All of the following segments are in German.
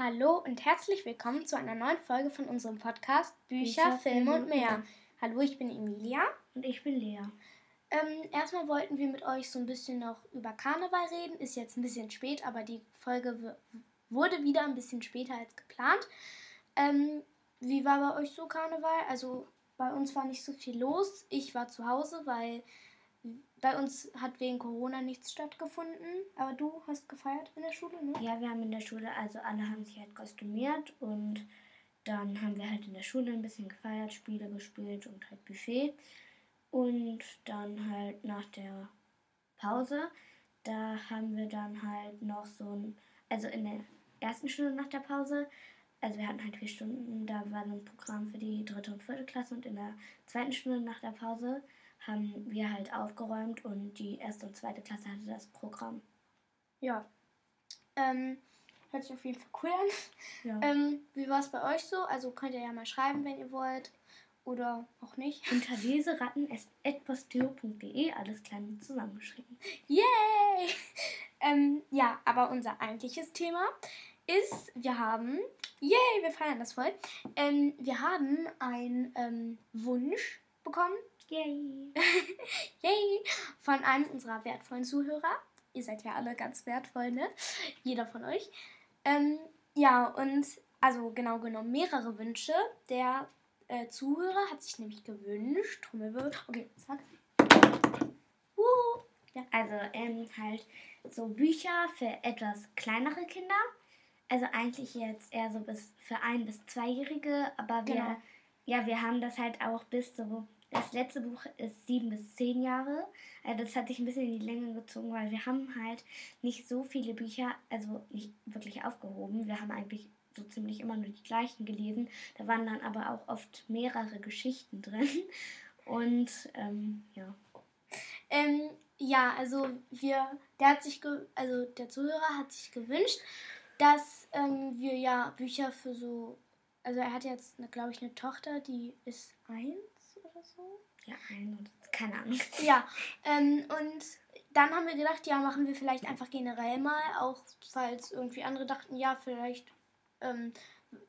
Hallo und herzlich willkommen zu einer neuen Folge von unserem Podcast Bücher, Bücher Filme und mehr. Hallo, ich bin Emilia. Und ich bin Lea. Ähm, erstmal wollten wir mit euch so ein bisschen noch über Karneval reden. Ist jetzt ein bisschen spät, aber die Folge wurde wieder ein bisschen später als geplant. Ähm, wie war bei euch so Karneval? Also bei uns war nicht so viel los. Ich war zu Hause, weil bei uns hat wegen Corona nichts stattgefunden, aber du hast gefeiert in der Schule, ne? Ja, wir haben in der Schule, also alle haben sich halt kostümiert und dann haben wir halt in der Schule ein bisschen gefeiert, Spiele gespielt und halt Buffet. Und dann halt nach der Pause, da haben wir dann halt noch so ein, also in der ersten Stunde nach der Pause, also wir hatten halt vier Stunden, da war so ein Programm für die dritte und vierte Klasse und in der zweiten Stunde nach der Pause haben wir halt aufgeräumt und die erste und zweite Klasse hatte das Programm. Ja. Ähm, hört sich auf jeden Fall cool an. Ja. Ähm, wie war es bei euch so? Also könnt ihr ja mal schreiben, wenn ihr wollt. Oder auch nicht. Unter leseratten.posteo.de alles klein zusammengeschrieben. Yay! ähm, ja, aber unser eigentliches Thema ist, wir haben, yay, wir feiern das voll, ähm, wir haben einen ähm, Wunsch bekommen Yay! Yay! Von einem unserer wertvollen Zuhörer. Ihr seid ja alle ganz wertvoll, ne? Jeder von euch. Ähm, ja, und also genau genommen mehrere Wünsche. Der äh, Zuhörer hat sich nämlich gewünscht. Trommelwirbel. Okay, sag. Uh, ja. Also ähm, halt so Bücher für etwas kleinere Kinder. Also eigentlich jetzt eher so bis für ein bis zweijährige, aber wir genau. ja wir haben das halt auch bis so das letzte Buch ist sieben bis zehn Jahre. Also das hat sich ein bisschen in die Länge gezogen, weil wir haben halt nicht so viele Bücher, also nicht wirklich aufgehoben. Wir haben eigentlich so ziemlich immer nur die gleichen gelesen. Da waren dann aber auch oft mehrere Geschichten drin. Und ähm, ja. Ähm, ja, also wir, der hat sich, also der Zuhörer hat sich gewünscht, dass ähm, wir ja Bücher für so, also er hat jetzt, glaube ich, eine Tochter, die ist eins oder so. Ja, ein oder keine Ahnung. Ja, ähm, und dann haben wir gedacht, ja, machen wir vielleicht einfach generell mal, auch falls irgendwie andere dachten, ja, vielleicht, ähm,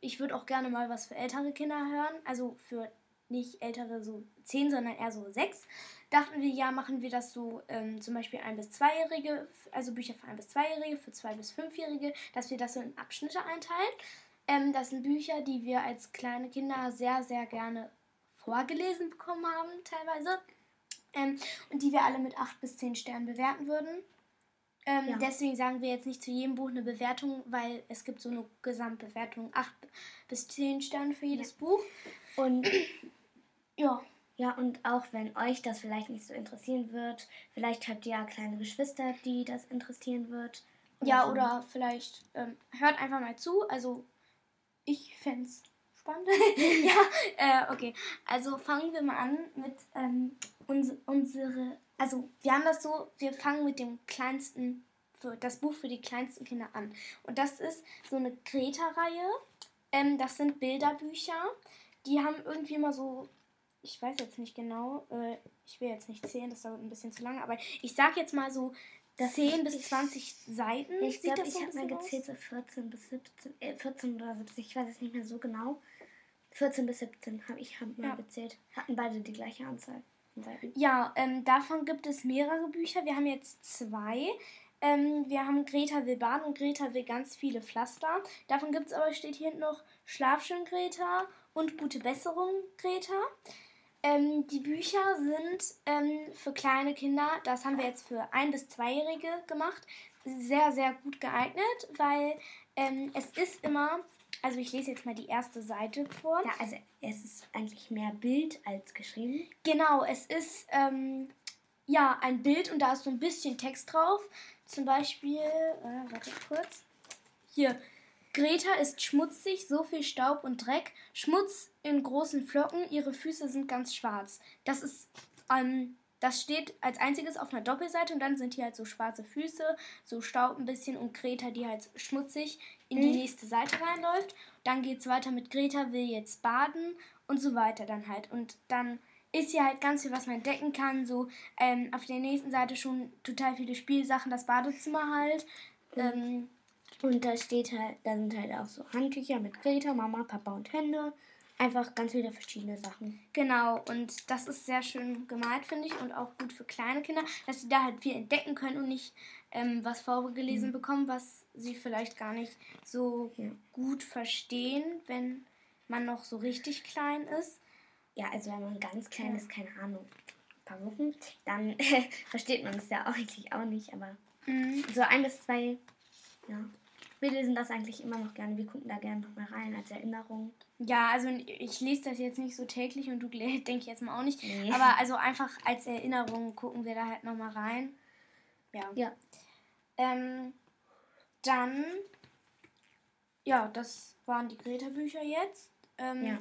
ich würde auch gerne mal was für ältere Kinder hören, also für nicht ältere so 10, sondern eher so 6, dachten wir, ja, machen wir das so ähm, zum Beispiel ein bis zweijährige, also Bücher für ein bis zweijährige, für zwei bis fünfjährige, dass wir das so in Abschnitte einteilen. Ähm, das sind Bücher, die wir als kleine Kinder sehr, sehr gerne vorgelesen bekommen haben, teilweise. Ähm, und die wir alle mit 8 bis 10 Sternen bewerten würden. Ähm, ja. Deswegen sagen wir jetzt nicht zu jedem Buch eine Bewertung, weil es gibt so eine Gesamtbewertung 8 bis 10 Sterne für jedes ja. Buch. Und ja. Ja, und auch wenn euch das vielleicht nicht so interessieren wird, vielleicht habt ihr ja kleine Geschwister, die das interessieren wird. Oder ja, so. oder vielleicht ähm, hört einfach mal zu. Also ich fände es spannend. ja, äh, okay. Also fangen wir mal an mit ähm, uns, unsere. Also wir haben das so, wir fangen mit dem kleinsten, für das Buch für die kleinsten Kinder an. Und das ist so eine Greta-Reihe. Ähm, das sind Bilderbücher. Die haben irgendwie immer so, ich weiß jetzt nicht genau, äh, ich will jetzt nicht zählen, das dauert ein bisschen zu lange, aber ich sag jetzt mal so das 10 bis 20 Seiten. Ich glaube, ich habe mal gezählt, so 14 bis 17, äh, 14 oder 17, ich weiß es nicht mehr so genau. 14 bis 17 habe ich hab mal ja. gezählt. Hatten beide die gleiche Anzahl. Ja, ähm, davon gibt es mehrere Bücher. Wir haben jetzt zwei. Ähm, wir haben Greta will Bahn und Greta will ganz viele Pflaster. Davon gibt es aber, steht hier noch Schlafschön Greta und Gute Besserung Greta. Ähm, die Bücher sind ähm, für kleine Kinder, das haben wir jetzt für ein- bis zweijährige gemacht, sehr, sehr gut geeignet, weil ähm, es ist immer, also ich lese jetzt mal die erste Seite vor. Ja, also es ist eigentlich mehr Bild als geschrieben. Genau, es ist ähm, ja ein Bild und da ist so ein bisschen Text drauf. Zum Beispiel, äh, warte kurz. Hier, Greta ist schmutzig, so viel Staub und Dreck, Schmutz in großen Flocken, ihre Füße sind ganz schwarz. Das ist, ähm, das steht als einziges auf einer Doppelseite und dann sind hier halt so schwarze Füße, so Staub ein bisschen und Greta, die halt schmutzig in die mhm. nächste Seite reinläuft. Dann geht es weiter mit Greta will jetzt baden und so weiter dann halt. Und dann ist hier halt ganz viel, was man entdecken kann. So ähm, auf der nächsten Seite schon total viele Spielsachen, das Badezimmer halt. Mhm. Ähm, Und da steht halt, da sind halt auch so Handtücher mit Greta, Mama, Papa und Hände. Einfach ganz viele verschiedene Sachen. Genau, und das ist sehr schön gemalt, finde ich, und auch gut für kleine Kinder, dass sie da halt viel entdecken können und nicht ähm, was vorgelesen mhm. bekommen, was sie vielleicht gar nicht so ja. gut verstehen, wenn man noch so richtig klein ist. Ja, also wenn man ganz klein ist, keine Ahnung, ein paar Wochen, dann versteht man es ja eigentlich auch nicht, aber mhm. so ein bis zwei, ja. Wir lesen das eigentlich immer noch gerne. Wir gucken da gerne noch mal rein als Erinnerung. Ja, also ich lese das jetzt nicht so täglich und du denke ich jetzt mal auch nicht. Nee. Aber also einfach als Erinnerung gucken wir da halt noch mal rein. Ja. Ja. Ähm, dann, ja, das waren die Greta-Bücher jetzt. Ähm, ja.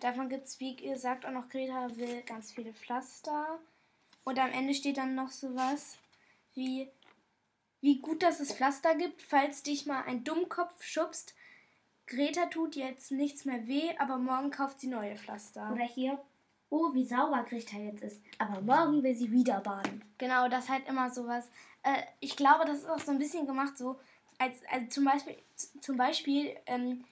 Davon gibt es, wie ihr sagt, auch noch Greta will ganz viele Pflaster. Und am Ende steht dann noch sowas wie, wie gut, dass es Pflaster gibt, falls dich mal ein Dummkopf schubst. Greta tut jetzt nichts mehr weh, aber morgen kauft sie neue Pflaster. Oder hier, oh, wie sauber Greta jetzt ist, aber morgen will sie wieder baden. Genau, das ist halt immer sowas. Äh, ich glaube, das ist auch so ein bisschen gemacht, so als, also zum Beispiel, zum Beispiel ähm,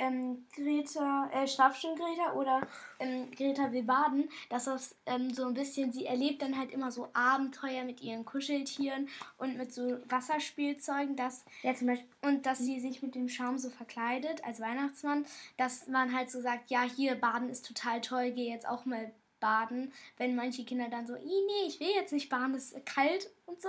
ähm, Greta, äh, Greta oder ähm, Greta will baden, dass das ähm, so ein bisschen, sie erlebt dann halt immer so Abenteuer mit ihren Kuscheltieren und mit so Wasserspielzeugen, dass, ja, zum Beispiel, und dass sie sich mit dem Schaum so verkleidet als Weihnachtsmann, dass man halt so sagt, ja, hier, baden ist total toll, geh jetzt auch mal baden, wenn manche Kinder dann so, nee, ich will jetzt nicht baden, es ist kalt und so,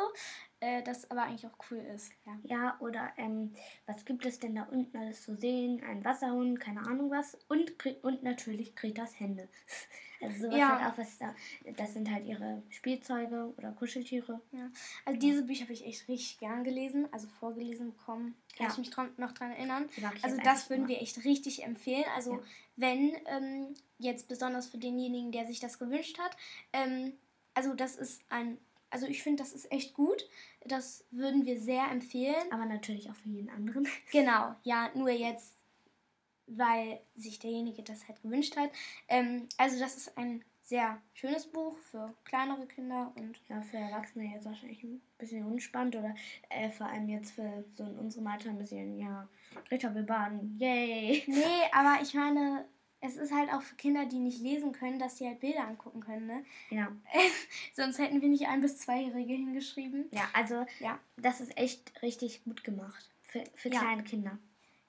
äh, das aber eigentlich auch cool ist. Ja, ja oder ähm, was gibt es denn da unten alles zu sehen? Ein Wasserhund, keine Ahnung was und, und natürlich Gretas Hände. Also sowas ja. halt auch, was da, das sind halt ihre Spielzeuge oder Kuscheltiere. Ja. Also diese Bücher habe ich echt richtig gern gelesen, also vorgelesen bekommen. Kann ja. ich mich noch dran erinnern. Also das würden wir echt richtig empfehlen. Also ja. wenn ähm, jetzt besonders für denjenigen, der sich das gewünscht hat, ähm, also das ist ein, also ich finde, das ist echt gut. Das würden wir sehr empfehlen. Aber natürlich auch für jeden anderen. Genau, ja, nur jetzt weil sich derjenige das halt gewünscht hat. Ähm, also das ist ein sehr schönes Buch für kleinere Kinder und ja, für Erwachsene jetzt wahrscheinlich ein bisschen unspannend oder äh, vor allem jetzt für so in unserem Alter ein bisschen, ja, Greta will baden, yay. Nee, aber ich meine, es ist halt auch für Kinder, die nicht lesen können, dass sie halt Bilder angucken können, ne? Ja. Sonst hätten wir nicht ein- bis zweijährige hingeschrieben. Ja, also ja. das ist echt richtig gut gemacht für, für ja. kleine Kinder.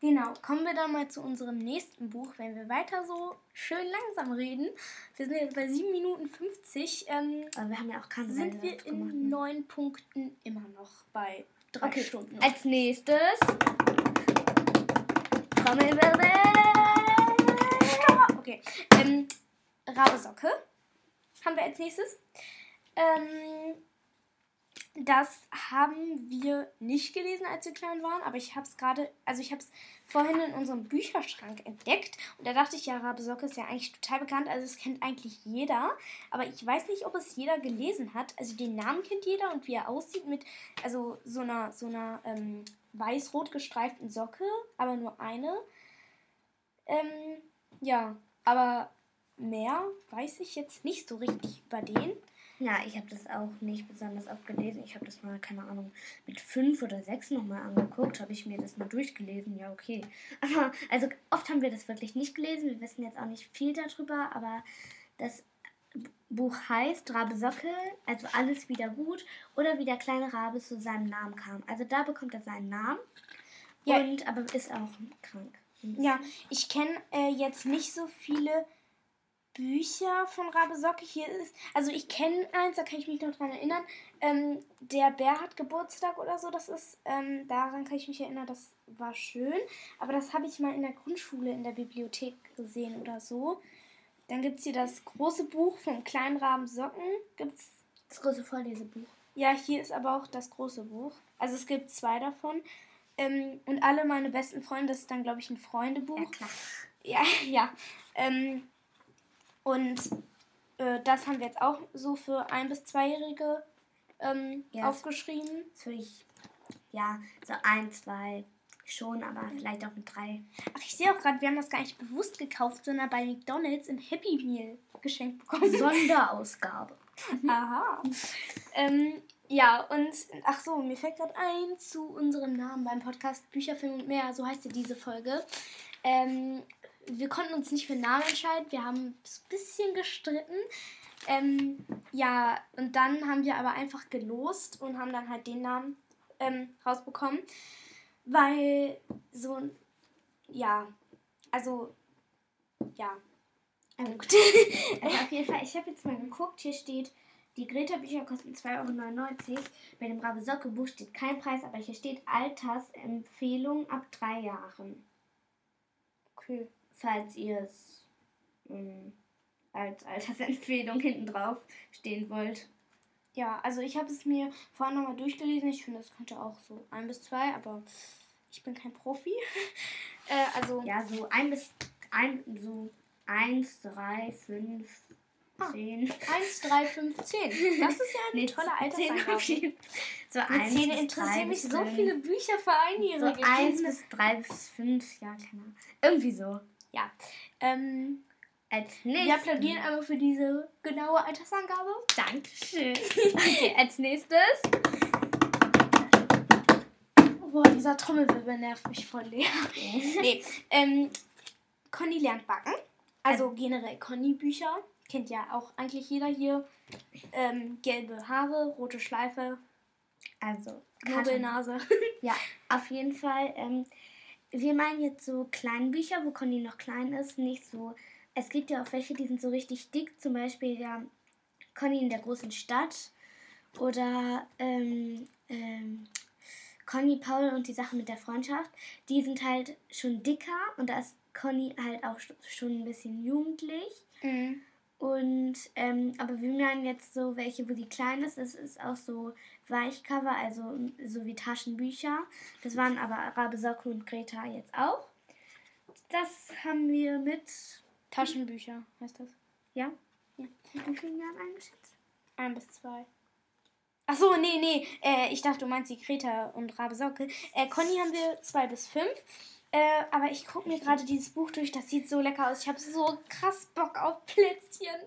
Genau, kommen wir dann mal zu unserem nächsten Buch, wenn wir weiter so schön langsam reden. Wir sind jetzt bei 7 Minuten 50. Ähm, Aber wir haben ja auch keine Sind wir in gemacht, ne? neun Punkten immer noch bei drei okay. Stunden. Als nächstes. Okay. Ähm, Rabe Socke haben wir als nächstes. Ähm, das haben wir nicht gelesen, als wir klein waren, aber ich habe es gerade, also ich habe es vorhin in unserem Bücherschrank entdeckt und da dachte ich, ja, Rabe Socke ist ja eigentlich total bekannt, also es kennt eigentlich jeder, aber ich weiß nicht, ob es jeder gelesen hat. Also den Namen kennt jeder und wie er aussieht mit, also so einer, so einer ähm, weiß-rot gestreiften Socke, aber nur eine. Ähm, ja, aber mehr weiß ich jetzt nicht so richtig über den. Ja, ich habe das auch nicht besonders oft gelesen. Ich habe das mal, keine Ahnung, mit fünf oder sechs nochmal angeguckt, habe ich mir das mal durchgelesen. Ja, okay. Aber, also oft haben wir das wirklich nicht gelesen. Wir wissen jetzt auch nicht viel darüber, aber das Buch heißt Rabe Sockel, also alles wieder gut oder wie der kleine Rabe zu seinem Namen kam. Also da bekommt er seinen Namen ja. und aber ist auch krank. Ja, ich kenne äh, jetzt nicht so viele Bücher von Rabe Socke hier ist. Also ich kenne eins, da kann ich mich noch dran erinnern. Ähm, der Bär hat Geburtstag oder so, das ist, ähm, daran kann ich mich erinnern, das war schön. Aber das habe ich mal in der Grundschule in der Bibliothek gesehen oder so. Dann gibt es hier das große Buch vom kleinen Raben Socken. Gibt's das große Vorlesebuch. Ja, hier ist aber auch das große Buch. Also es gibt zwei davon. Ähm, und alle meine besten Freunde, das ist dann, glaube ich, ein Freundebuch. Ja, klar. Ja, ja. Ähm, und äh, das haben wir jetzt auch so für ein- bis zweijährige ähm, ja, aufgeschrieben. Das würde ich, ja, so ein, zwei schon, aber vielleicht auch mit drei. Ach, ich sehe auch gerade, wir haben das gar nicht bewusst gekauft, sondern bei McDonalds im Happy Meal geschenkt bekommen. Sonderausgabe. Aha. ähm, Ja, und ach so, mir fällt gerade ein zu unserem Namen beim Podcast Bücher, Film und mehr, so heißt ja diese Folge. Ähm, wir konnten uns nicht für einen Namen entscheiden, wir haben ein bisschen gestritten. Ähm, ja, und dann haben wir aber einfach gelost und haben dann halt den Namen ähm, rausbekommen, weil so, ja, also, ja. Punkt. also auf jeden Fall, ich habe jetzt mal geguckt, hier steht die Greta-Bücher kosten 2,99 Euro. Bei dem Rabe Socke-Buch steht kein Preis, aber hier steht Altersempfehlung ab drei Jahren. Okay. Falls ihr es ähm, als Altersempfehlung hinten drauf stehen wollt. Ja, also ich habe es mir vorhin nochmal durchgelesen. Ich finde, es könnte auch so ein bis zwei, aber ich bin kein Profi. äh, also ja, so ein bis ein, so eins, drei, fünf, 10. 1, 3, 5, 10. Das ist ja eine tolle Altersangabe. So 1 10 interessieren mich so viele Bücher für Einjährige. So 1 bis 3 bis 5, ja, keine Ahnung. Irgendwie so. Ja. Ähm, als nächstes. Wir applaudieren einmal für diese genaue Altersangabe. Dankeschön. okay, als nächstes. Boah, dieser Trommelwirbel nervt mich voll leer. nee. Ähm, Conny lernt backen. Also generell Conny-Bücher kennt ja auch eigentlich jeder hier. Ähm, gelbe Haare, rote Schleife. Also, Nase. ja, auf jeden Fall. Ähm, wir meinen jetzt so kleine Bücher, wo Conny noch klein ist, nicht so. Es gibt ja auch welche, die sind so richtig dick, zum Beispiel ja Conny in der großen Stadt oder ähm, ähm, Conny, Paul und die Sache mit der Freundschaft. Die sind halt schon dicker und da ist Conny halt auch schon ein bisschen jugendlich. Mhm. Und, ähm, aber wir meinen jetzt so welche, wo die klein ist. Es ist auch so Weichcover, also so wie Taschenbücher. Das waren aber Arabe Soko und Greta jetzt auch. Das haben wir mit. Taschenbücher heißt das. Ja? Ja. Wie vielen Jahren eingeschätzt? Ein bis zwei. Ach so, nee, nee. Äh, ich dachte, du meinst die Greta und Rabe Socke. Äh, Conny haben wir zwei bis fünf. Äh, aber ich gucke mir gerade dieses Buch durch, das sieht so lecker aus. Ich habe so krass Bock auf Plätzchen.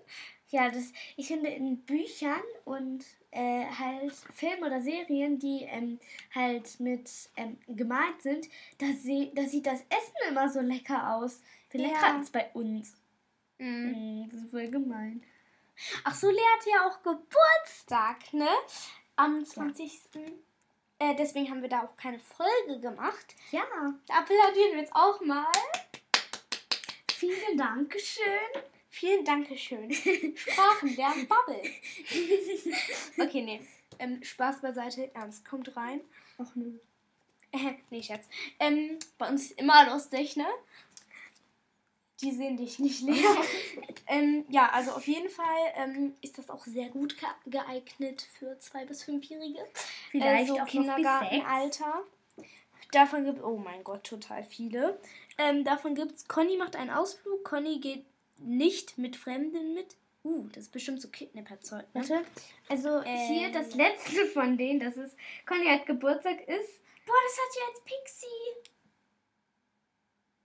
Ja, das, ich finde in Büchern und äh, halt Filmen oder Serien, die ähm, halt mit ähm, gemalt sind, da, se da sieht das Essen immer so lecker aus. Viel ja. als bei uns. Mhm. Mhm, das ist voll gemein. Ach so, Lea hat ja auch Geburtstag, ne? Am 20. Ja. Äh, deswegen haben wir da auch keine Folge gemacht. Ja. Da applaudieren wir jetzt auch mal. Vielen Dankeschön. Vielen Dankeschön. Sprachen der Bubble. okay, nee. Ähm, Spaß beiseite, Ernst kommt rein. Ach nö. Äh, nee, Schatz. Ähm, bei uns ist immer lustig, ne? Die sehen dich nicht leer. ähm, ja, also auf jeden Fall ähm, ist das auch sehr gut geeignet für zwei bis fünfjährige. Vielleicht also auch Kindergartenalter. Davon gibt oh mein Gott, total viele. Ähm, davon gibt's Conny macht einen Ausflug. Conny geht nicht mit Fremden mit. Uh, das ist bestimmt so Kidnapperzeug. Ne? Warte. Also hier das ähm. letzte von denen, das ist Conny hat Geburtstag ist. Boah, das hat ja jetzt Pixie.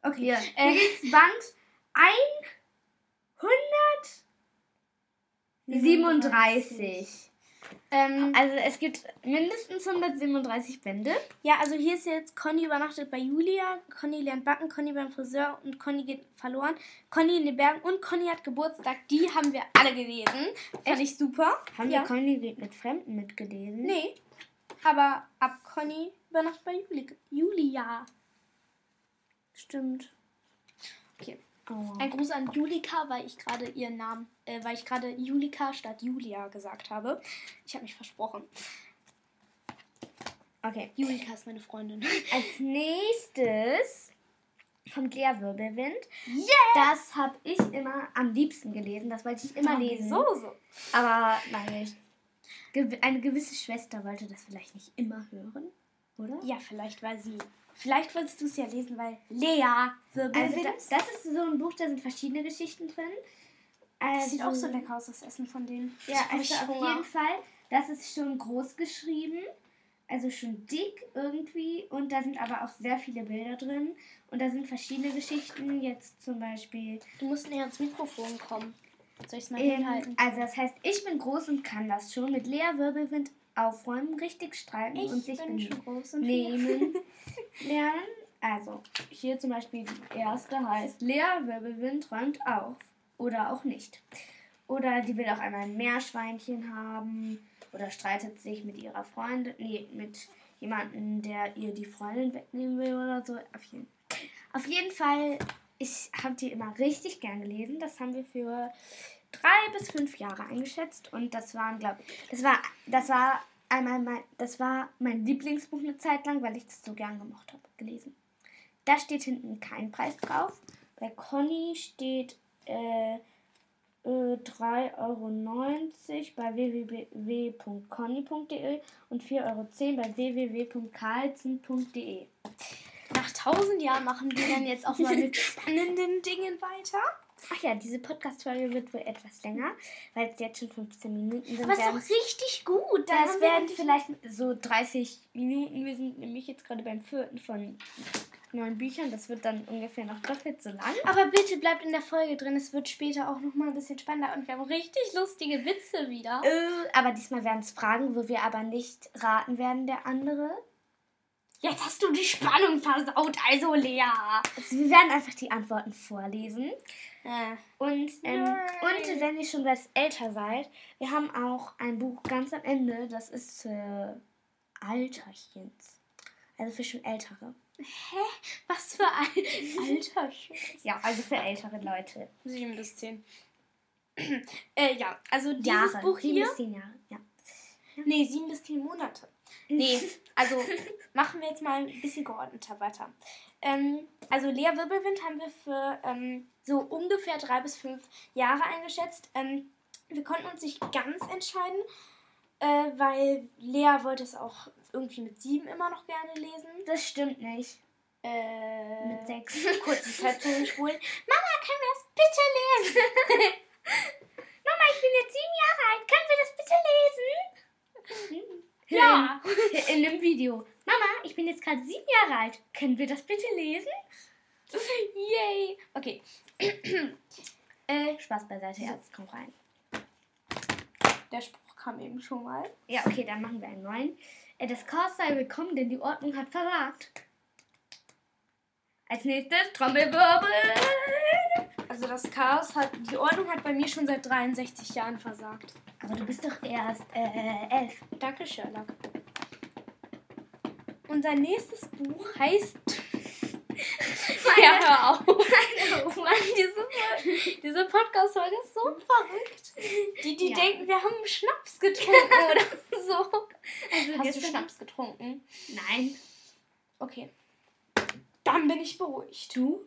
Okay, ja. Äh, Band 137. Ähm, also es gibt mindestens 137 Bände. Ja, also hier ist jetzt Conny übernachtet bei Julia, Conny lernt backen, Conny beim Friseur und Conny geht verloren, Conny in den Bergen und Conny hat Geburtstag. Die haben wir alle gelesen. Fand ich super. Haben ja. wir Conny geht mit Fremden mitgelesen? Nee. Aber ab Conny übernachtet bei Juli Julia. Stimmt. Okay. Oh. Ein Gruß an Julika, weil ich gerade ihren Namen, äh, weil ich gerade Julika statt Julia gesagt habe. Ich habe mich versprochen. Okay. Julika ist meine Freundin. Als nächstes kommt Lea Wirbelwind. Yeah! Das habe ich immer am liebsten gelesen. Das wollte ich immer lesen. So, so. Aber nein, eine gewisse Schwester wollte das vielleicht nicht immer hören, oder? Ja, vielleicht war sie Vielleicht wolltest du es ja lesen, weil Lea Wirbelwind. Also das, das, ist so ein Buch, da sind verschiedene Geschichten drin. Also, das sieht auch so lecker aus, das Essen von denen. Ja, also auf jeden Fall, das ist schon groß geschrieben. Also schon dick irgendwie. Und da sind aber auch sehr viele Bilder drin. Und da sind verschiedene Geschichten. Jetzt zum Beispiel. Du musst näher ans Mikrofon kommen. Soll ich es mal ähm, hinhalten? Also das heißt, ich bin groß und kann das schon. Mit Lea Wirbelwind aufräumen, richtig streiten ich und sich nehmen lernen. Also, hier zum Beispiel die erste heißt Lea Wirbelwind räumt auf. Oder auch nicht. Oder die will auch einmal ein Meerschweinchen haben. Oder streitet sich mit ihrer Freundin. Nee, mit jemandem, der ihr die Freundin wegnehmen will oder so. Auf jeden, auf jeden Fall, ich habe die immer richtig gern gelesen. Das haben wir für drei bis fünf Jahre eingeschätzt. Und das waren, glaube ich, das war, das war einmal mein, das war mein Lieblingsbuch eine Zeit lang, weil ich das so gern gemocht habe, gelesen. Da steht hinten kein Preis drauf. Bei Conny steht äh, äh, 3,90 Euro bei www.conny.de und 4,10 Euro bei www.carlsen.de. Nach tausend Jahren machen wir dann jetzt auch mal mit spannenden Dingen weiter. Ach ja, diese Podcast-Folge wird wohl etwas länger, weil es jetzt schon 15 Minuten sind. Aber ist doch richtig gut. Dann das werden vielleicht so 30 Minuten. Wir sind nämlich jetzt gerade beim vierten von neun Büchern. Das wird dann ungefähr noch doppelt so lang. Aber bitte bleibt in der Folge drin. Es wird später auch noch mal ein bisschen spannender und wir haben richtig lustige Witze wieder. Äh, aber diesmal werden es Fragen, wo wir aber nicht raten werden, der andere. Jetzt hast du die Spannung versaut, also Lea. Also wir werden einfach die Antworten vorlesen. Äh. Und, ähm, und wenn ihr schon was älter seid, wir haben auch ein Buch ganz am Ende, das ist für Alterchens. Also für schon ältere. Hä? Was für ein Alterchen? Ja, also für ältere Leute. Sieben bis zehn. äh, ja, also dieses Jahre. Buch sieben hier. bis zehn Jahre, ja. Nee, sieben bis zehn Monate. Nee, also machen wir jetzt mal ein bisschen geordneter weiter. Ähm, also Lea Wirbelwind haben wir für ähm, so ungefähr drei bis fünf Jahre eingeschätzt. Ähm, wir konnten uns nicht ganz entscheiden, äh, weil Lea wollte es auch irgendwie mit sieben immer noch gerne lesen. Das stimmt nicht. Äh, Mit sechs. Kurze Zeit zurückspulen. Mama, können wir das bitte lesen? Mama, ich bin jetzt sieben Jahre alt. Können wir das bitte lesen? Ja. In, in einem Video. Mama, ich bin jetzt gerade sieben Jahre alt. Können wir das bitte lesen? Yay. Okay. äh, Spaß beiseite, jetzt komm rein. Der Spruch kam eben schon mal. Ja, okay, dann machen wir einen neuen. Äh, das Chaos sei willkommen, denn die Ordnung hat versagt. Als nächstes Trommelwirbel. Also das Chaos hat, die Ordnung hat bei mir schon seit 63 Jahren versagt. Aber du bist doch erst äh, elf. Danke, Sherlock. Unser nächstes Buch heißt. ja, hör auf. Mann, diese, diese Podcast-Folge ist so verrückt. Die, die Ja. denken, wir haben Schnaps getrunken oder so. Also Hast du Schnaps getrunken? Nein. Okay. Dann bin ich beruhigt. Du?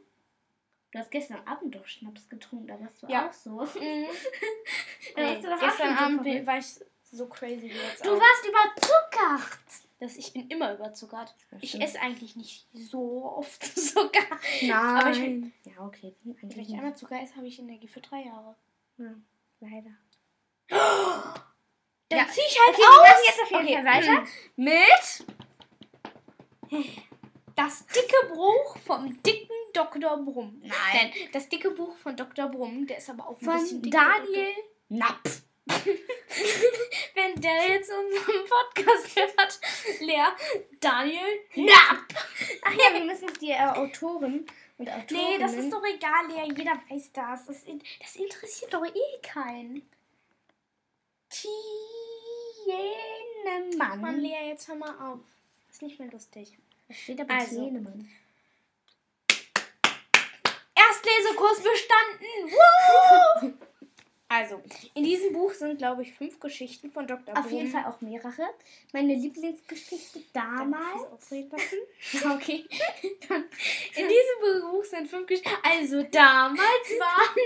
Du hast gestern Abend doch Schnaps getrunken, da warst du Ja. auch so. Mhm. Nee, gestern so Abend verrückt. war ich so crazy wie jetzt Du auch. warst überzuckert. Das, ich bin immer überzuckert. Ich esse eigentlich nicht so oft Zucker. Nein. Aber ich will- ja, okay. Wenn ich einmal Zucker esse, habe ich Energie für drei Jahre. Ja, leider. Dann Ja. zieh ich halt Okay, wir aus. machen jetzt auf jeden Okay, Fall weiter mm. mit Das dicke Buch vom dicken Dr. Brumm. Nein. das dicke Buch von Dr. Brumm, der ist aber auch ein von bisschen dick, Daniel Napf. Wenn der jetzt unseren Podcast hört, Lea, Daniel, Napp. Ach ja, wir müssen die äh, Autoren und Autorinnen... Nee, das ist doch egal, Lea. Jeder weiß das. Das, das interessiert doch eh keinen. Tienemann. Mann, Lea, jetzt hör mal auf. Ist nicht mehr lustig. Das steht aber Also. Tienemann. Erstlesekurs bestanden. Woo! Also, in diesem Buch sind, glaube ich, fünf Geschichten von Dr. Auf jeden Fall auch mehrere. Meine Lieblingsgeschichte damals... Okay. Dann, In diesem Buch sind fünf Geschichten. Also, damals waren.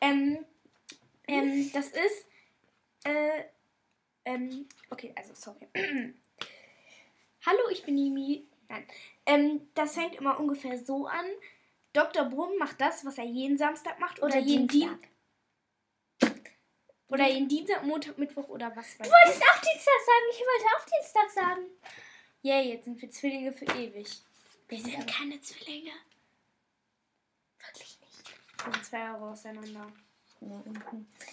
ähm, ähm, das ist. Äh, ähm, okay, also, sorry. Hallo, ich bin Nimi. Nein. Ähm, das fängt immer ungefähr so an. Dr. Brumm macht das, was er jeden Samstag macht. Oder, Oder jeden Dienstag. Dienstag. Oder jeden Dienstag, Montag, Mittwoch oder was weiß Du wolltest auch Dienstag sagen. Ich wollte auch Dienstag sagen. ich. Yay, jetzt sind wir Zwillinge für ewig. Wir sind keine Zwillinge. Wirklich nicht. Wir sind zwei Jahre auseinander. Mehr.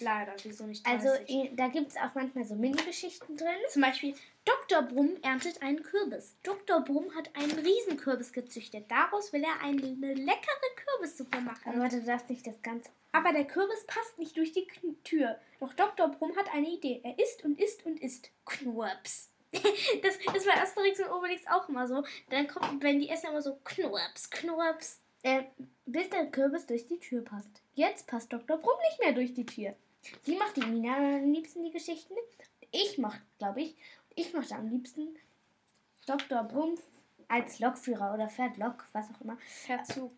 Leider, wieso nicht 30? Also da gibt es auch manchmal so Mini-Geschichten drin. Zum Beispiel, Dr. Brumm erntet einen Kürbis. Dr. Brumm hat einen Riesenkürbis gezüchtet. Daraus will er eine leckere Kürbissuppe machen. Aber du darfst nicht das Ganze. Aber der Kürbis passt nicht durch die Tür. Doch Dr. Brumm hat eine Idee. Er isst und isst und isst. Knurps. das, das war Asterix und Obelix auch immer so. Dann kommt, wenn die essen immer so Knurps, Knurps. Äh, bis der Kürbis durch die Tür passt. Jetzt passt Dr. Brumm nicht mehr durch die Tür. Sie macht die Mina am liebsten die Geschichten. Ich mach, glaube ich, ich mochte am liebsten Dr. Brumm als Lokführer oder Pferdlok, was auch immer. Pferdzug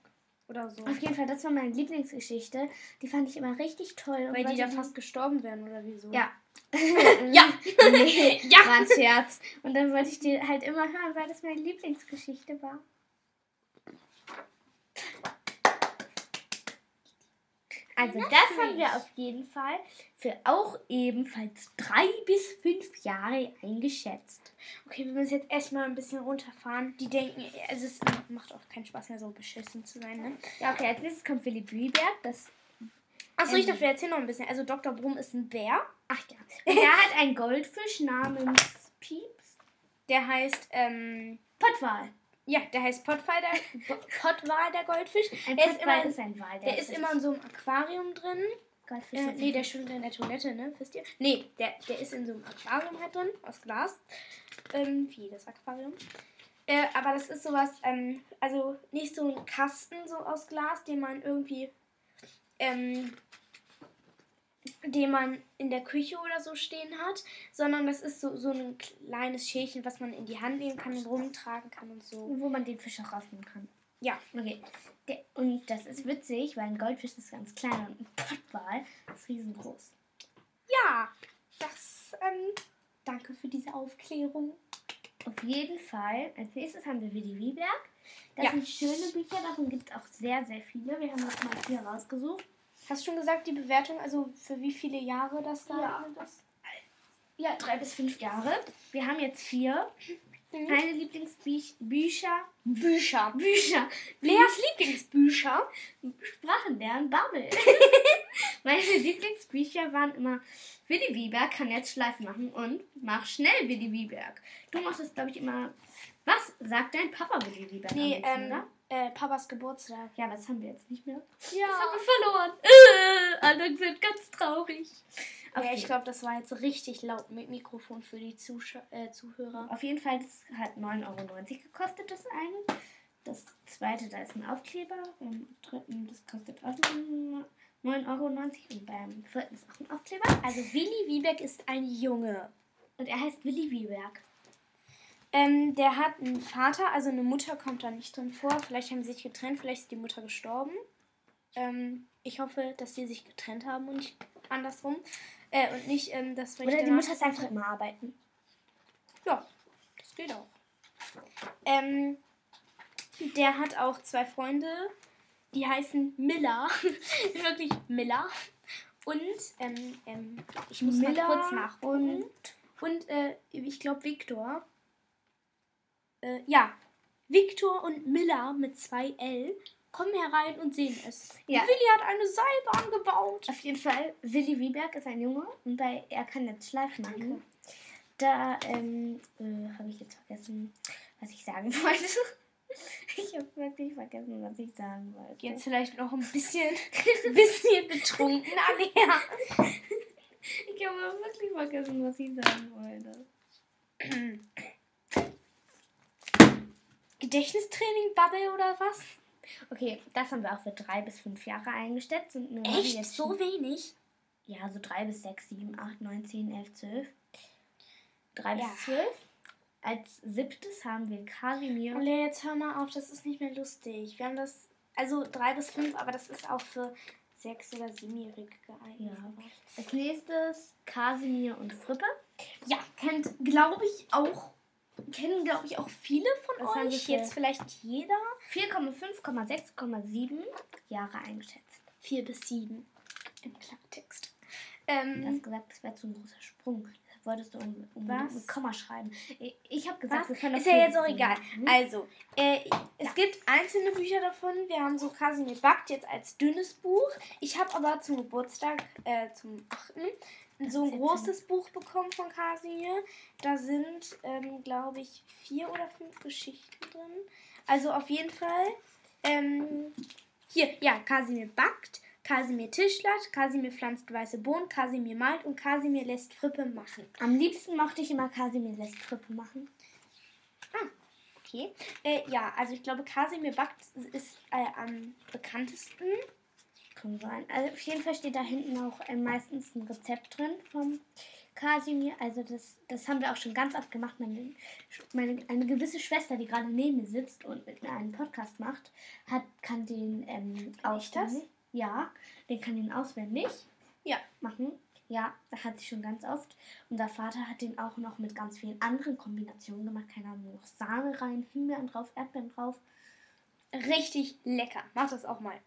oder so. Auf jeden Fall, das war meine Lieblingsgeschichte. Die fand ich immer richtig toll. Weil die da fast gestorben wären oder wieso? Ja. ja. nee, ja. war ein Scherz. Und dann wollte ich die halt immer hören, weil das meine Lieblingsgeschichte war. Also das haben wir auf jeden Fall für auch ebenfalls drei bis fünf Jahre eingeschätzt. Okay, wir müssen jetzt erstmal ein bisschen runterfahren. Die denken, also es macht auch keinen Spaß mehr, so beschissen zu sein, ne? Ja, okay, als nächstes kommt Bühlberg. Das Achso, ich dachte, wir erzählen noch ein bisschen. Also Dr. Brumm ist ein Bär. Ach ja. Und der hat einen Goldfisch namens Pieps. Der heißt, ähm... Pottwal. Ja, der heißt Pottwal, der, Pottwal, der Goldfisch. Ein der ist, immer, ist ein Wal. Der, der ist, ist immer in so einem Aquarium drin. Goldfisch. Äh, nee, der schwimmt in der Toilette, ne? Wisst ihr? Nee, der, der ist in so einem Aquarium halt drin, aus Glas. Ähm, wie das Aquarium. Äh, aber das ist sowas, ähm, also nicht so ein Kasten so aus Glas, den man irgendwie ähm, den man in der Küche oder so stehen hat, sondern das ist so, so ein kleines Schälchen, was man in die Hand nehmen kann und rumtragen kann und so. Und wo man den Fisch auch rausnehmen kann. Ja. Okay. Der, und das ist witzig, weil ein Goldfisch ist ganz klein und ein Pottwal ist riesengroß. Ja, das, ähm, danke für diese Aufklärung. Auf jeden Fall. Als nächstes haben wir Willy Wieberg. Das ja. sind schöne Bücher, davon gibt es auch sehr, sehr viele. Wir haben noch mal vier rausgesucht. Hast du schon gesagt, die Bewertung, also für wie viele Jahre das da ja. ist? Ja, drei bis fünf Jahre. Wir haben jetzt vier. Mhm. Meine Lieblingsbücher. Bücher. Bücher. Leas Lieblingsbücher. Sprachen lernen, Bubble. Meine Lieblingsbücher waren immer Willi Wieberg kann jetzt Schleifen machen und mach schnell Willi Wieberg. Du machst es, glaube ich, immer. Was sagt dein Papa Willi Wieberg? Nee, ähm, äh, Papas Geburtstag. Ja, das haben wir jetzt nicht mehr. Ja. Das haben wir verloren. Äh, alle sind ganz traurig. Okay. Ja, ich glaube, das war jetzt richtig laut mit Mikrofon für die Zuschau äh, Zuhörer. Auf jeden Fall, das hat 9,90 Euro gekostet, das eine. Das zweite, da ist ein Aufkleber. Beim dritten, das kostet auch 9,90 Euro. Und beim vierten ist auch ein Aufkleber. Also Willi Wieberg ist ein Junge. Und er heißt Willi Wieberg. Ähm, der hat einen Vater, also eine Mutter kommt da nicht drin vor. Vielleicht haben sie sich getrennt, vielleicht ist die Mutter gestorben. Ähm, ich hoffe, dass sie sich getrennt haben und nicht andersrum. Äh, und nicht, ähm, dass Oder die Mutter ist einfach immer arbeiten. Ja, das geht auch. Ähm, der hat auch zwei Freunde, die heißen Miller. Wirklich Miller. Und, ähm, ähm, ich muss Miller mal kurz nachgucken. Und, und äh, ich glaube, Victor. Äh, ja, Victor und Miller mit zwei L kommen herein und sehen es. Ja. Willi hat eine Seilbahn gebaut. Auf jeden Fall, Willi Wieberg ist ein Junge und bei, er kann jetzt Schleifen machen. Da ähm, äh, habe ich jetzt vergessen, was ich sagen wollte. Ich habe wirklich vergessen, was ich sagen wollte. Jetzt vielleicht noch ein bisschen, ein bisschen betrunken, Alea. Ich habe wirklich vergessen, was ich sagen wollte. Gedächtnistraining, Bubble oder was? Okay, das haben wir auch für drei bis fünf Jahre eingestellt. Sind Echt? Jetzt so wenig? Ja, so drei bis sechs, sieben, acht, neun, zehn, elf, zwölf. Drei ja. bis zwölf. Als siebtes haben wir Kasimir. Und jetzt hör mal auf, das ist nicht mehr lustig. Wir haben das, also drei bis fünf, aber das ist auch für sechs- oder siebenjährige geeignet. Ja. Als nächstes Kasimir und Frippe. Ja, kennt, glaube ich, auch kennen, glaube ich, auch viele von Was euch. Jetzt vielleicht jeder. 4,5,6,7 Jahre eingeschätzt. 4 bis 7 im Klartext. Ähm, du hast gesagt, das wäre zu ein großer Sprung. wolltest du um, um mit Komma schreiben. Ich, habe gesagt, können Ist ja jetzt auch egal. Also, äh, es ja. gibt einzelne Bücher davon. Wir haben so Kasimir backt jetzt als dünnes Buch. Ich habe aber zum Geburtstag, äh, zum 8. so ein großes Buch bekommen von Kasimir. Da sind, ähm, glaube ich, vier oder fünf Geschichten drin. Also auf jeden Fall. Ähm, hier, ja, Kasimir backt. Kasimir tischlert, Kasimir pflanzt weiße Bohnen, Kasimir malt und Kasimir lässt Frippe machen. Am liebsten mochte ich immer Kasimir lässt Frippe machen. Ah, okay. Äh, ja, also ich glaube, Kasimir backt ist äh, am bekanntesten. Kann sein. Also auf jeden Fall steht da hinten auch äh, meistens ein Rezept drin vom Kasimir. Also das, das haben wir auch schon ganz oft gemacht. Meine, meine, eine gewisse Schwester, die gerade neben mir sitzt und mit mir einen Podcast macht, hat, kann den ähm, auswendig. Ja, den kann den auswendig. Ja. Machen. Ja, das hat sie schon ganz oft. Unser Vater hat den auch noch mit ganz vielen anderen Kombinationen gemacht. Keine Ahnung, noch Sahne rein, Himbeeren drauf, Erdbeeren drauf. Richtig lecker. Macht das auch mal.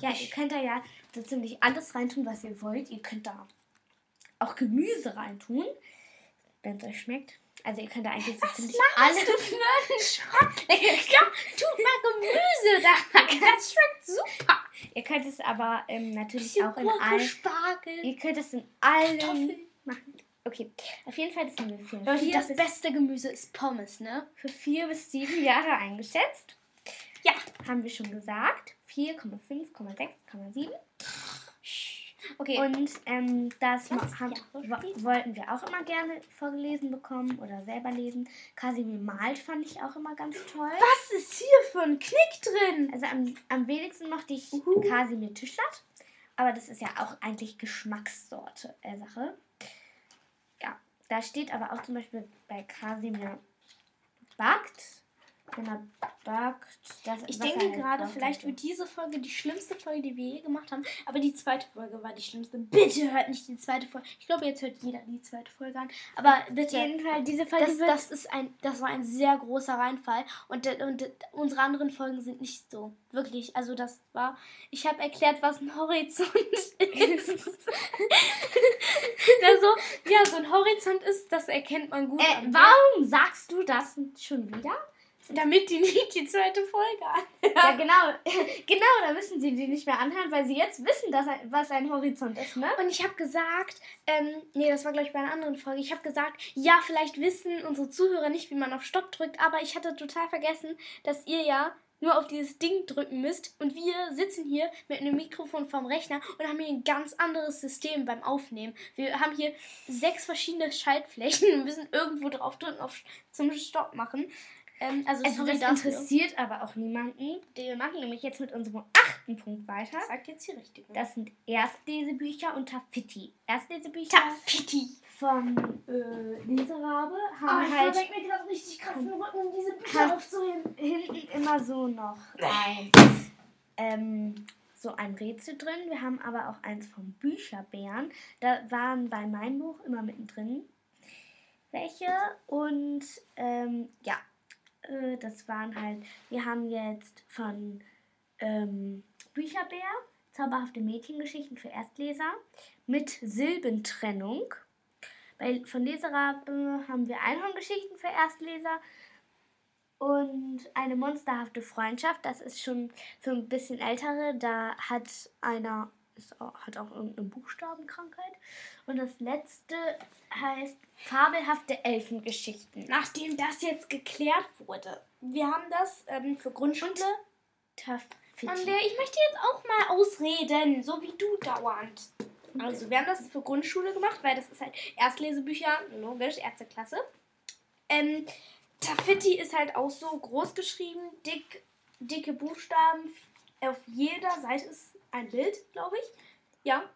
Ja, ihr könnt da ja so ziemlich alles reintun, was ihr wollt. Ihr könnt da auch Gemüse reintun, wenn es euch schmeckt. Also ihr könnt da eigentlich so Was ziemlich alles. Du für einen Schrott? ja, tut mal Gemüse da. Das schmeckt super. Ihr könnt es aber ähm, natürlich auch in allen. Spargel. Ihr könnt es in allen machen. Okay, auf jeden Fall das haben wir vier. Leute, das beste Gemüse ist Pommes, ne? Für vier bis sieben Jahre eingeschätzt. Ja, haben wir schon gesagt. 4,5,6,7. Okay. Und ähm, das haben, wollten wir auch immer gerne vorgelesen bekommen oder selber lesen. Kasimir malt fand ich auch immer ganz toll. Was ist hier für ein Klick drin? Also am, am wenigsten mochte ich Uhu. Kasimir Tischlatt. Aber das ist ja auch eigentlich Geschmackssorte äh, Sache. Ja, da steht aber auch zum Beispiel bei Kasimir backt wenn er backt. Das, ich denke gerade, vielleicht wird diese Folge die schlimmste Folge, die wir je gemacht haben. Aber die zweite Folge war die schlimmste. Bitte hört nicht die zweite Folge. Ich glaube, jetzt hört jeder die zweite Folge an. Aber bitte. Auf jeden Fall, diese Folge das, wird das, ist ein, das war ein sehr großer Reinfall. Und, und unsere anderen Folgen sind nicht so. Wirklich. Also, das war. Ich habe erklärt, was ein Horizont ist. also, ja, so ein Horizont ist, das erkennt man gut. Äh, warum sagst du das schon wieder? Damit die nicht die zweite Folge anhören. Ja, genau. genau, da müssen sie die nicht mehr anhören, weil sie jetzt wissen, dass ein, was ein Horizont ist, ne? Und ich habe gesagt, ähm, nee, das war glaube ich bei einer anderen Folge. Ich habe gesagt, ja, vielleicht wissen unsere Zuhörer nicht, wie man auf Stopp drückt, aber ich hatte total vergessen, dass ihr ja nur auf dieses Ding drücken müsst. Und wir sitzen hier mit einem Mikrofon vom Rechner und haben hier ein ganz anderes System beim Aufnehmen. Wir haben hier sechs verschiedene Schaltflächen und müssen irgendwo drauf drücken, auf zum Stopp machen. Ähm, also, also das interessiert dafür. aber auch niemanden. Wir machen nämlich jetzt mit unserem achten Punkt weiter. Sag jetzt die richtige. Das sind Erstlesebücher und Tafitti. Erstlesebücher Tafitti. vom äh, Leserabe haben oh, halt. Ich mir gerade richtig krass den Rücken, um diese Bücher aufzuheben. Hinten immer so noch ein, ähm, so ein Rätsel drin. Wir haben aber auch eins vom Bücherbären. Da waren bei meinem Buch immer mittendrin welche. Und ähm, ja, äh, das waren halt, wir haben jetzt von ähm, Bücherbär, zauberhafte Mädchengeschichten für Erstleser mit Silbentrennung. Bei, von Leserabe haben wir Einhorngeschichten für Erstleser und eine monsterhafte Freundschaft. Das ist schon für ein bisschen ältere. Da hat einer ist auch, hat auch irgendeine Buchstabenkrankheit. Und das letzte heißt Fabelhafte Elfengeschichten. Nachdem das jetzt geklärt wurde, wir haben das ähm, für Grundschule. Mandel, ich möchte jetzt auch mal ausreden, so wie du dauernd. Also, wir haben das für Grundschule gemacht, weil das ist halt Erstlesebücher, logisch, erste Klasse. Ähm, Taffetti ist halt auch so groß geschrieben, dick, dicke Buchstaben. Auf jeder Seite ist ein Bild, glaube ich. Ja.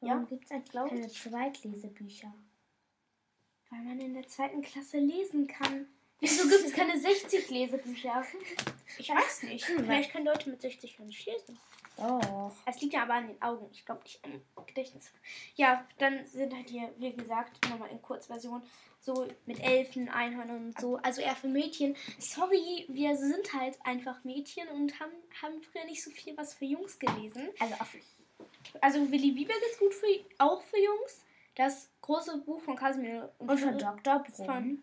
Warum ja. gibt es eigentlich keine Zweitlesebücher? Weil man in der zweiten Klasse lesen kann. Wieso gibt es keine 60 Lesebücher? Ich weiß nicht. Vielleicht können Leute mit 60 gar nicht lesen. Doch. Es liegt ja aber an den Augen. Ich glaube nicht am Gedächtnis. Ja, dann sind halt hier, wie gesagt, nochmal in Kurzversion, so mit Elfen, Einhörnern und so. Also eher für Mädchen. Sorry, wir sind halt einfach Mädchen und haben, haben früher nicht so viel was für Jungs gelesen. Also, also Willi Wieberg ist gut für, auch für Jungs. Das große Buch von Casimir und, und von Dr. Brun. Von,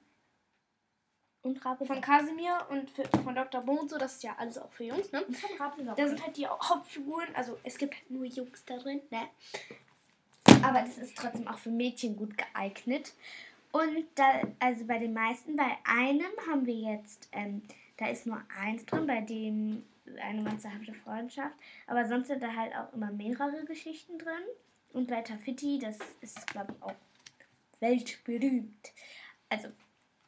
und Rabe Von Casimir und für, von Dr. Brun und so, das ist ja alles auch für Jungs, ne? Und von Rabe Da sind halt die Hauptfiguren, also es gibt halt nur Jungs da drin, ne? Aber das ist trotzdem auch für Mädchen gut geeignet. Und da, also bei den meisten, bei einem haben wir jetzt, ähm, da ist nur eins drin, bei dem eine mannschaftliche Freundschaft. Aber sonst sind da halt auch immer mehrere Geschichten drin. Und bei Tafiti, das ist, glaube ich, auch weltberühmt. Also,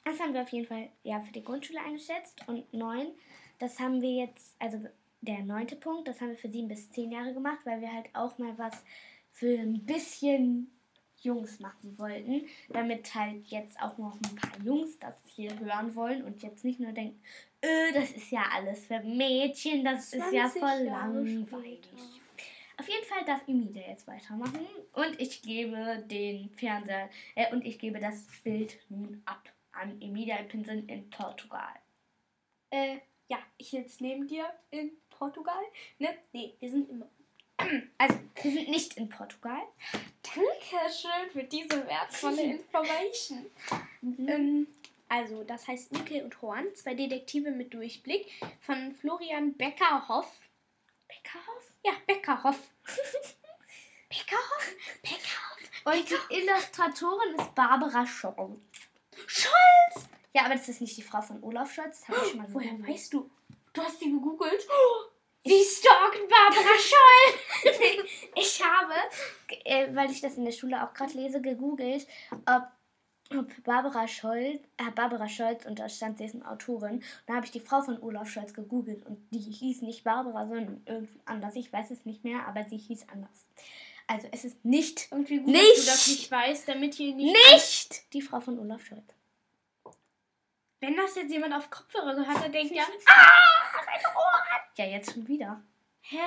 das haben wir auf jeden Fall ja für die Grundschule eingeschätzt. Und neun, das haben wir jetzt, also der neunte Punkt, das haben wir für sieben bis zehn Jahre gemacht, weil wir halt auch mal was für ein bisschen Jungs machen wollten, damit halt jetzt auch noch ein paar Jungs das hier hören wollen und jetzt nicht nur denken, öh, das ist ja alles für Mädchen, das ist ja voll langweilig. Auf jeden Fall darf Emilia jetzt weitermachen und ich gebe den Fernseher äh, und ich gebe das Bild nun ab an Emilia Pinseln in Portugal. Äh, ja, ich jetzt neben dir in Portugal. Ne? Nee, wir sind immer also, wir sind nicht in Portugal. Danke schön für diese wertvolle Information. Mhm. Ähm, also, das heißt Nickel und Horn, zwei Detektive mit Durchblick von Florian Beckerhoff. Beckerhoff? Ja, Beckerhoff. Beckerhoff? Beckerhoff? Und die Illustratorin ist Barbara Scholz. Ja, aber das ist nicht die Frau von Olaf Scholz. Das habe ich schon mal Woher weißt du? Du hast die gegoogelt? Oh, Sie stalkt Barbara Scholl. ich habe, äh, weil ich das in der Schule auch gerade lese, gegoogelt, ob, ob Barbara Scholz, äh, Barbara Scholz, und da stand sie ist eine Autorin. Da habe ich die Frau von Olaf Scholz gegoogelt und die hieß nicht Barbara, sondern irgendwie anders. Ich weiß es nicht mehr, aber sie hieß anders. Also es ist nicht, irgendwie gut, nicht, dass du das nicht weißt, damit hier nicht, nicht die Frau von Olaf Scholz. Wenn das jetzt jemand auf Kopfhörer gehört hat, denkt ja, ah, meine Ohren. Ja, jetzt schon wieder. Hä?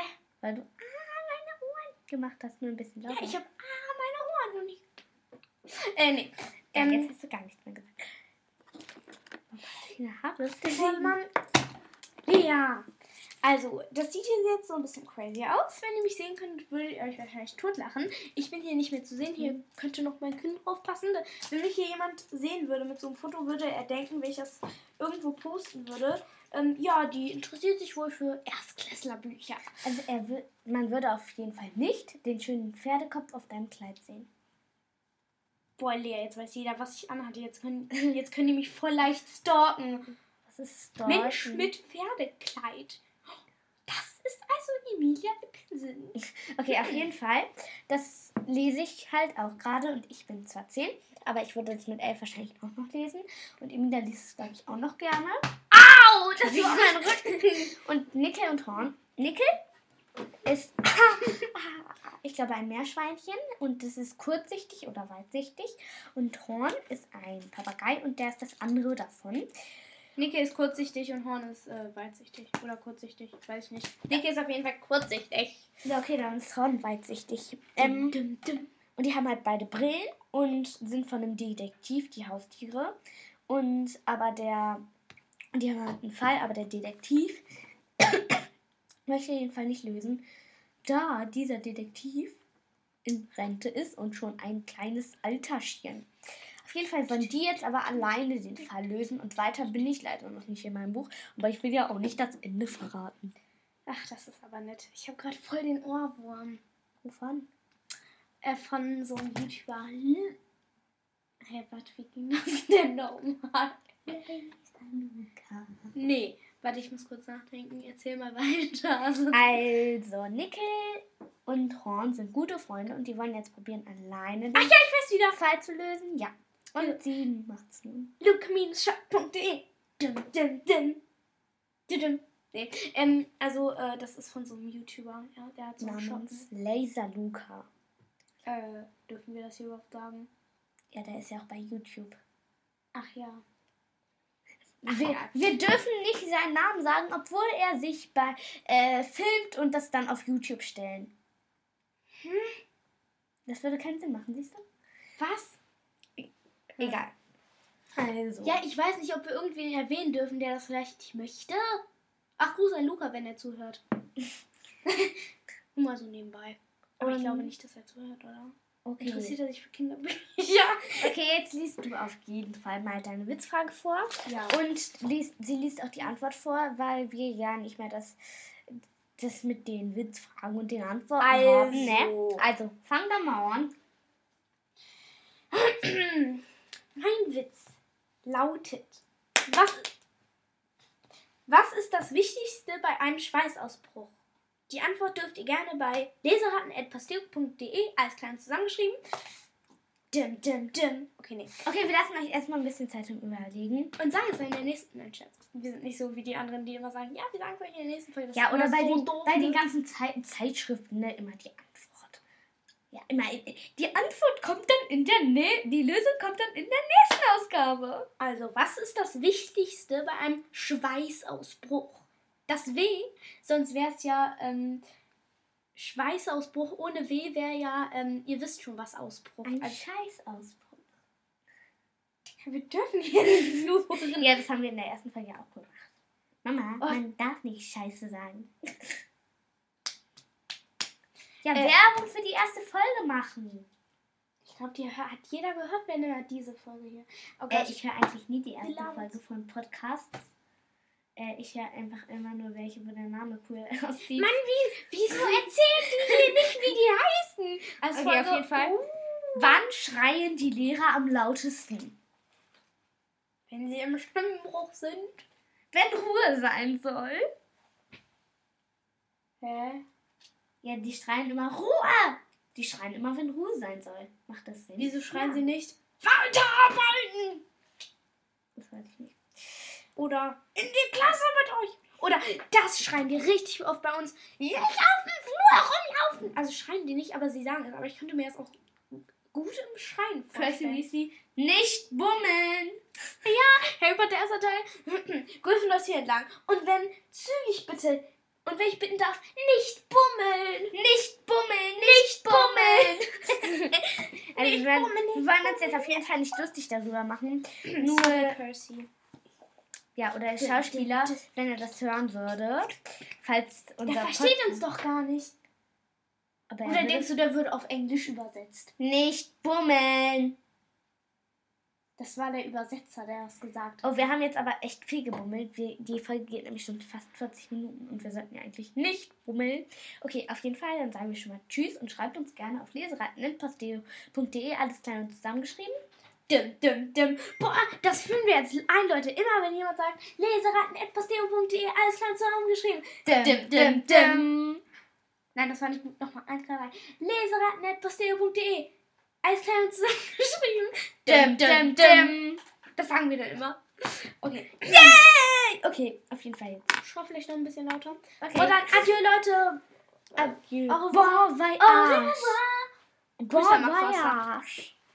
Weil du, ah, meine Ohren gemacht hast, nur ein bisschen lauter. Ja, ich habe, ah, meine Ohren und nicht. Äh, nee. Ja, ähm, jetzt hast du gar nichts mehr gesagt. Warum hast du viele Haare? Mann. Ja. Also, das sieht hier jetzt so ein bisschen crazy aus. Wenn ihr mich sehen könnt, würdet ihr euch wahrscheinlich totlachen. Ich bin hier nicht mehr zu sehen. Hier mhm. könnte noch mein Kind draufpassen. Wenn mich hier jemand sehen würde mit so einem Foto, würde er denken, wenn ich das irgendwo posten würde. Ähm, ja, die interessiert sich wohl für Erstklässlerbücher. Also, er man würde auf jeden Fall nicht den schönen Pferdekopf auf deinem Kleid sehen. Boah, Lea, jetzt weiß jeder, was ich anhatte. Jetzt können, jetzt können die mich voll leicht stalken. Was ist stalken? Mensch mit Pferdekleid ist also Emilia Pinsen. Okay, auf jeden Fall. Das lese ich halt auch gerade und ich bin zwar 10, aber ich würde es mit 11 wahrscheinlich auch noch lesen. Und Emilia liest es, glaube ich, auch noch gerne. Au! Das ist mein Rücken. Und Nickel und Horn. Nickel ist, ich glaube, ein Meerschweinchen und das ist kurzsichtig oder weitsichtig. Und Horn ist ein Papagei und der ist das andere davon. Nike ist kurzsichtig und Horn ist äh, weitsichtig. Oder kurzsichtig, weiß ich nicht. Nike ist auf jeden Fall kurzsichtig. Ja, okay, dann ist Horn weitsichtig. Ähm, dum, dum. Und die haben halt beide Brillen und sind von einem Detektiv, die Haustiere. Und aber der. Die haben halt einen Fall, aber der Detektiv möchte den Fall nicht lösen, da dieser Detektiv in Rente ist und schon ein kleines Alterschen. Auf jeden Fall sollen die jetzt aber alleine den Fall lösen und weiter bin ich leider noch nicht in meinem Buch. Aber ich will ja auch nicht das Ende verraten. Ach, das ist aber nett. Ich habe gerade voll den Ohrwurm. Wovon? Äh, von so einem YouTuber. Hä, hey, warte, wie ging das denn nochmal? Nee, warte, ich muss kurz nachdenken. Erzähl mal weiter. Also, Nickel und Horn sind gute Freunde und die wollen jetzt probieren, alleine den Ach ja, ich weiß wieder. Fall zu lösen. Ja. Und ja. sie macht's nun. luke-shop.de dum, dum, dum. Dum, Nee. Ähm, also, äh, das ist von so einem YouTuber. Ja, der hat so einen Shop. Laser Luca. Äh, dürfen wir das hier überhaupt sagen? Ja, der ist ja auch bei YouTube. Ach ja. Ach, wir, ja. wir, dürfen nicht seinen Namen sagen, obwohl er sich bei äh, filmt und das dann auf YouTube stellen. Hm? Das würde keinen Sinn machen, siehst du? Was? Egal. Also. Ja, ich weiß nicht, ob wir irgendwen erwähnen dürfen, der das vielleicht nicht möchte. Ach, Gruß an Luca, wenn er zuhört. Nur mal so nebenbei. Aber Und ich glaube nicht, dass er zuhört, oder? Okay. Interessiert er sich für Kinderbücher? Okay, jetzt liest du auf jeden Fall mal deine Witzfrage vor. Ja. Und liest, sie liest auch die Antwort vor, weil wir ja nicht mehr das, das mit den Witzfragen und den Antworten Also. haben. Ne? Also, fang da mal an. Mein Witz lautet: was, was ist das Wichtigste bei einem Schweißausbruch? Die Antwort dürft ihr gerne bei leseraten.pasteo.de alles klein zusammengeschrieben. Dim, dim, dim. Okay, nee. Okay, wir lassen euch erstmal ein bisschen Zeit zum Überlegen. Und sagen es in der nächsten Nein, Scherz. Wir sind nicht so wie die anderen, die immer sagen, ja, wir sagen es euch in der nächsten Folge. Das Ja, oder bei, so den, bei ne? den ganzen Zei Zeitschriften, ne, immer die. Ja, immer, die Antwort kommt dann in der, ne die Lösung kommt dann in der nächsten Ausgabe. Also, was ist das Wichtigste bei einem Schweißausbruch? Das W, sonst wäre es ja ähm, Schweißausbruch ohne W wäre ja, ähm, ihr wisst schon, was Ausbruch. Ein Also, Scheißausbruch. wir dürfen hier nicht fluchen. Ja, das haben wir in der ersten Folge auch gemacht. Mama, Oh. man darf nicht Scheiße sagen. Ja, Äh. Werbung für die erste Folge machen. Ich glaube, die hat jeder gehört, wenn er diese Folge hier. Oh Äh, ich höre eigentlich nie die erste labert. Folge von Podcasts. Äh, ich höre einfach immer nur welche, wo der Name cool aussieht. Mann, wie, wieso erzählen die dir nicht, wie die heißen? Also Okay, auf jeden Fall. Uh, Wann schreien die Lehrer am lautesten? wenn sie im Stimmbruch sind. Wenn Ruhe sein soll. Hä? Ja, die schreien immer Ruhe. Die schreien immer, wenn Ruhe sein soll. Macht das Sinn? Wieso schreien ja. sie nicht weiterarbeiten? Das weiß ich nicht. Oder in die Klasse mit euch. Oder das schreien die richtig oft bei uns. Nicht auf dem Flur rumlaufen. Also schreien die nicht, aber sie sagen es. Aber ich könnte mir das auch gut im Schreien Percy vorstellen. Weasley, nicht bummeln. Harry Potter erster Teil. Gryffindor ist hier entlang. Und wenn, zügig bitte. Und wenn ich bitten darf, nicht bummeln. Nicht bummeln, nicht bummeln. also Nicht wir, werden, bummeln, nicht wir wollen uns jetzt auf jeden Fall nicht lustig darüber machen. Nur, Percy. ja, oder der Schauspieler, wenn er das hören würde, falls unser Der versteht Pod- uns doch gar nicht. Aber er Oder denkst du, der wird auf Englisch übersetzt? nicht bummeln. Das war der Übersetzer, der das gesagt hat. Oh, wir haben jetzt aber echt viel gebummelt. Wir, die Folge geht nämlich schon fast 40 Minuten und wir sollten ja eigentlich nicht bummeln. Okay, auf jeden Fall, dann sagen wir schon mal Tschüss und schreibt uns gerne auf leseraten.posteo.de, alles klein und zusammengeschrieben. Dim, dim, dim. Boah, das führen wir jetzt ein, Leute. Immer wenn jemand sagt, leseratten.posteo.de, alles klar zusammengeschrieben. Dim, dim, dim. Nein, das war nicht gut. Nochmal, eins, zwei, drei. Leseratten.posteo.de, klar zusammengeschrieben. Dim, dim, dim. Das sagen wir dann immer. Okay. Yay! Okay, auf jeden Fall jetzt. Schau vielleicht noch ein bisschen lauter. Okay. Und dann adieu, Leute. Adieu. Au revoir. Au voyage. revoir.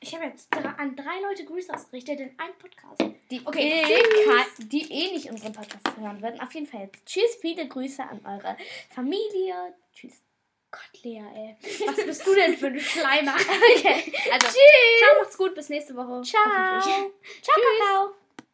Ich habe jetzt an drei Leute Grüße ausgerichtet in einem Podcast. Die, Okay, eh, die eh nicht unseren Podcast hören würden. Auf jeden Fall jetzt. Tschüss, viele Grüße an eure Familie. Tschüss. Gott, Lea, ey. Was bist du denn für ein Schleimer? Okay, Also, Tschüss. ciao, macht's gut, bis nächste Woche. Ciao. Ciao. Kakao.